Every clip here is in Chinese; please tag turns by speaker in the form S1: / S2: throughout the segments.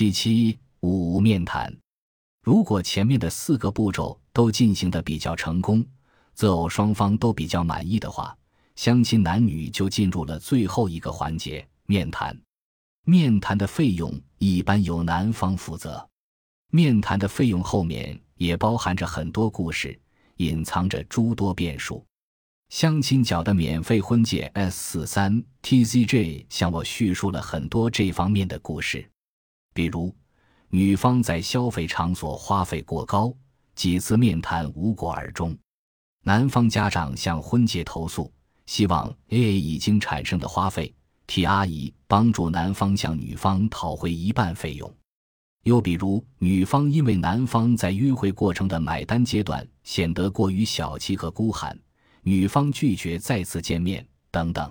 S1: 七七五面谈。如果前面的四个步骤都进行的比较成功，择偶双方都比较满意的话，相亲男女就进入了最后一个环节——面谈。面谈的费用一般由男方负责。面谈的费用后面也包含着很多故事，隐藏着诸多变数。相亲角的免费婚介 S 四三 TZJ 向我叙述了很多这方面的故事，比如女方在消费场所花费过高，几次面谈无果而终；男方家长向婚介投诉，希望 AA 已经产生的花费，替阿姨帮助男方向女方讨回一半费用。又比如女方因为男方在约会过程的买单阶段显得过于小气和孤寒。女方拒绝再次见面等等，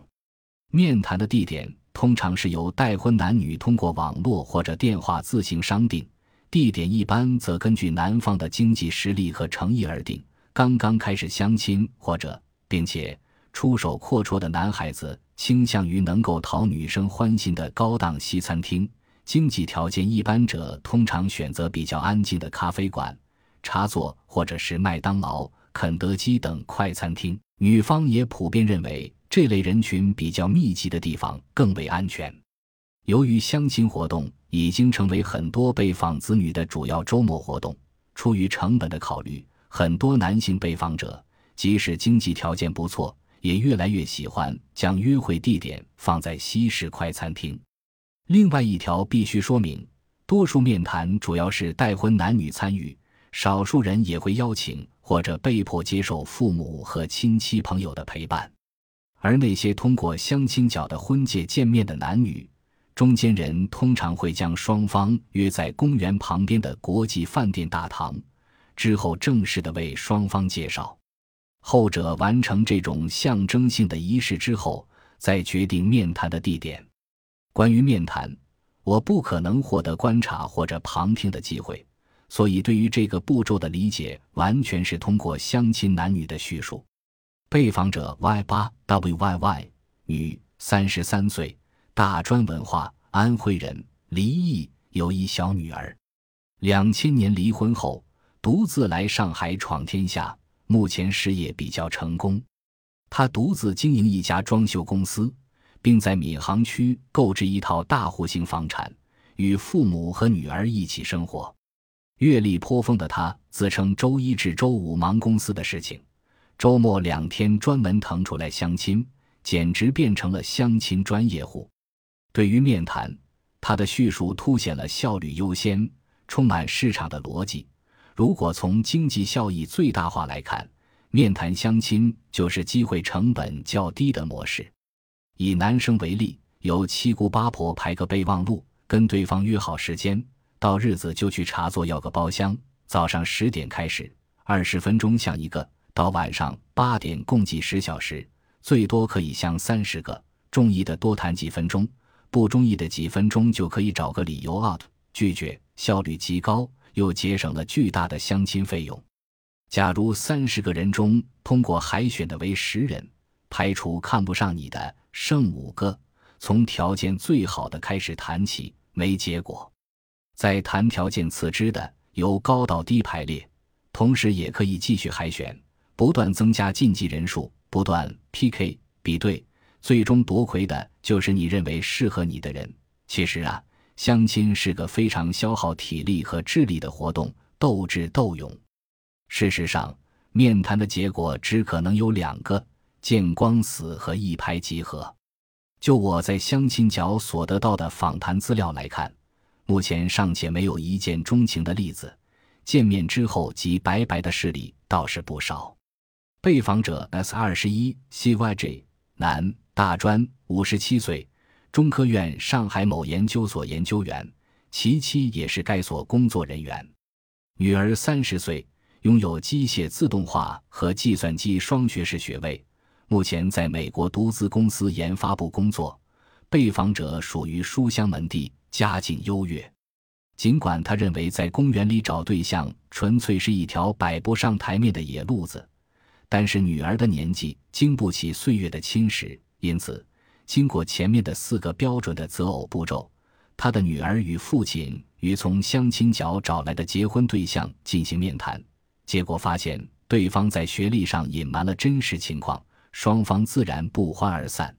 S1: 面谈的地点通常是由待婚男女通过网络或者电话自行商定，地点一般则根据男方的经济实力和诚意而定。刚刚开始相亲或者并且出手阔绰的男孩子倾向于能够讨女生欢心的高档西餐厅，经济条件一般者通常选择比较安静的咖啡馆、茶座或者是麦当劳。肯德基等快餐厅，女方也普遍认为这类人群比较密集的地方更为安全。由于相亲活动已经成为很多被访子女的主要周末活动，出于成本的考虑，很多男性被访者即使经济条件不错，也越来越喜欢将约会地点放在西式快餐厅。另外一条必须说明，多数面谈主要是待婚男女参与，少数人也会邀请。或者被迫接受父母和亲戚朋友的陪伴，而那些通过相亲角的婚介见面的男女，中间人通常会将双方约在公园旁边的国际饭店大堂，之后正式的为双方介绍。后者完成这种象征性的仪式之后，再决定面谈的地点。关于面谈，我不可能获得观察或者旁听的机会。所以，对于这个步骤的理解，完全是通过相亲男女的叙述。被访者 Y 八 WYY 女，三十三岁，大专文化，安徽人，离异，有一小女儿。两千年离婚后，独自来上海闯天下，目前事业比较成功。她独自经营一家装修公司，并在闵行区购置一套大户型房产，与父母和女儿一起生活。阅历颇丰的他，自称周一至周五忙公司的事情，周末两天专门腾出来相亲，简直变成了相亲专业户。对于面谈，他的叙述凸显了效率优先、充满市场的逻辑。如果从经济效益最大化来看，面谈相亲就是机会成本较低的模式。以男生为例，由七姑八婆排个备忘录，跟对方约好时间。到日子就去茶座要个包厢，早上十点开始，二十分钟相一个；到晚上八点共计十小时，最多可以相三十个。中意的多谈几分钟，不中意的几分钟就可以找个理由 out 拒绝，效率极高，又节省了巨大的相亲费用。假如三十个人中通过海选的为十人，排除看不上你的，剩五个，从条件最好的开始谈起，没结果。在谈条件次之的，由高到低排列，同时也可以继续海选，不断增加晋级人数，不断 PK 比对，最终夺魁的就是你认为适合你的人。其实啊，相亲是个非常消耗体力和智力的活动，斗智斗勇。事实上，面谈的结果只可能有两个：见光死和一拍即合。就我在相亲角所得到的访谈资料来看。目前尚且没有一见钟情的例子，见面之后即拜拜的事例倒是不少。被访者 S 二十一 CYJ 男，大专，五十七岁，中科院上海某研究所研究员，其妻也是该所工作人员。女儿三十岁，拥有机械自动化和计算机双学士学位，目前在美国独资公司研发部工作。被访者属于书香门第。家境优越，尽管他认为在公园里找对象纯粹是一条摆不上台面的野路子，但是女儿的年纪经不起岁月的侵蚀，因此经过前面的四个标准的择偶步骤，他的女儿与父亲与从相亲角找来的结婚对象进行面谈，结果发现对方在学历上隐瞒了真实情况，双方自然不欢而散。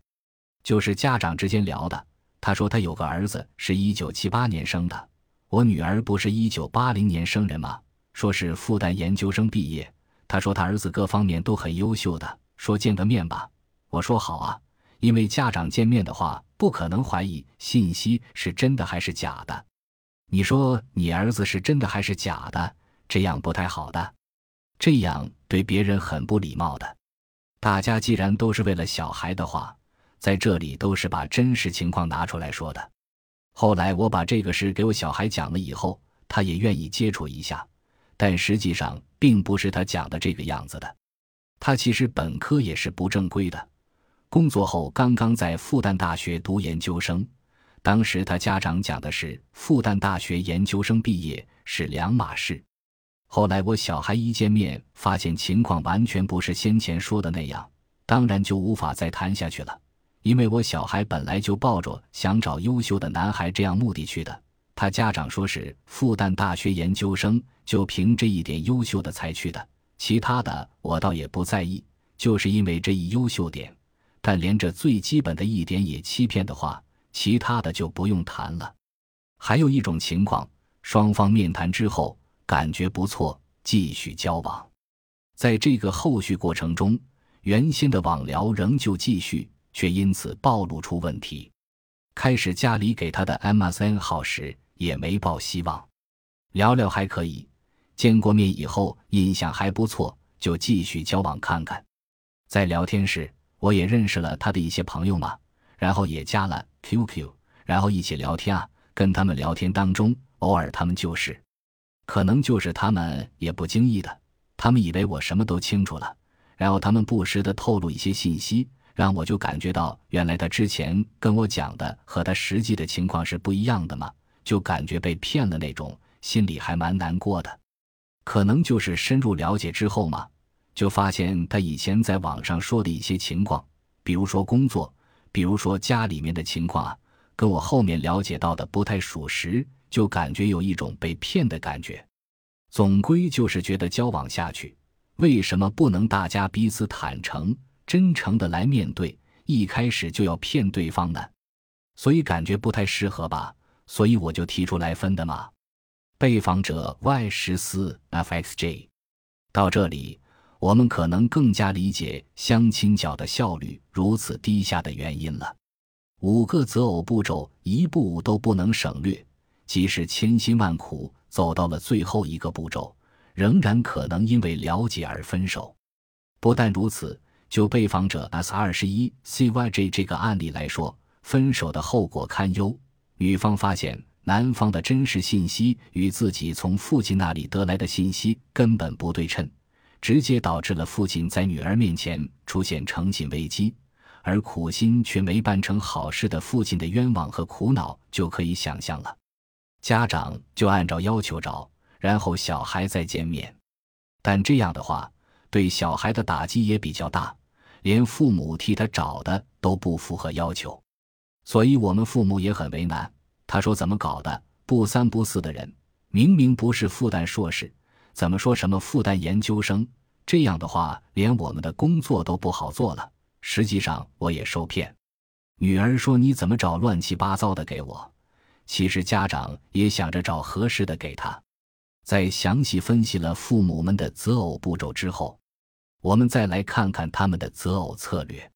S1: 就是家长之间聊的，他说他有个儿子是一九七八年生的，我女儿不是一九八零年生人吗？说是复旦研究生毕业。他说他儿子各方面都很优秀的，说见个面吧。我说好啊，因为家长见面的话。不可能怀疑信息是真的还是假的，你说你儿子是真的还是假的？这样不太好的，这样对别人很不礼貌的。大家既然都是为了小孩的话，在这里都是把真实情况拿出来说的。后来我把这个事给我小孩讲了以后，他也愿意接触一下，但实际上并不是他讲的这个样子的。他其实本科也是不正规的。工作后刚刚在复旦大学读研究生，当时他家长讲的是复旦大学研究生毕业是两码事。后来我小孩一见面，发现情况完全不是先前说的那样，当然就无法再谈下去了。因为我小孩本来就抱着想找优秀的男孩这样目的去的，他家长说是复旦大学研究生，就凭这一点优秀的才去的，其他的我倒也不在意，就是因为这一优秀点。但连这最基本的一点也欺骗的话，其他的就不用谈了。还有一种情况，双方面谈之后感觉不错，继续交往，在这个后续过程中，原先的网聊仍旧继续，却因此暴露出问题。开始家里给他的 MSN 号时也没抱希望，聊聊还可以，见过面以后印象还不错，就继续交往看看。在聊天时。我也认识了他的一些朋友嘛，然后也加了 QQ，然后一起聊天啊。跟他们聊天当中，偶尔他们就是，可能就是他们也不经意的，他们以为我什么都清楚了，然后他们不时的透露一些信息，让我就感觉到原来他之前跟我讲的和他实际的情况是不一样的嘛，就感觉被骗了那种，心里还蛮难过的。可能就是深入了解之后嘛。就发现他以前在网上说的一些情况，比如说工作，比如说家里面的情况啊，跟我后面了解到的不太属实，就感觉有一种被骗的感觉。总归就是觉得交往下去，为什么不能大家彼此坦诚、真诚的来面对，一开始就要骗对方呢？所以感觉不太适合吧，所以我就提出来分的嘛。被访者 Y 十四 FXJ，到这里。我们可能更加理解相亲角的效率如此低下的原因了。五个择偶步骤一步都不能省略，即使千辛万苦走到了最后一个步骤，仍然可能因为了解而分手。不但如此，就被访者 S 二十一 CYJ 这个案例来说，分手的后果堪忧。女方发现男方的真实信息与自己从父亲那里得来的信息根本不对称。直接导致了父亲在女儿面前出现诚信危机，而苦心却没办成好事的父亲的冤枉和苦恼就可以想象了。家长就按照要求找，然后小孩再见面，但这样的话对小孩的打击也比较大，连父母替他找的都不符合要求，所以我们父母也很为难。他说：“怎么搞的？不三不四的人，明明不是复旦硕士。”怎么说什么复旦研究生？这样的话，连我们的工作都不好做了。实际上，我也受骗。女儿说：“你怎么找乱七八糟的给我？”其实家长也想着找合适的给他。在详细分析了父母们的择偶步骤之后，我们再来看看他们的择偶策略。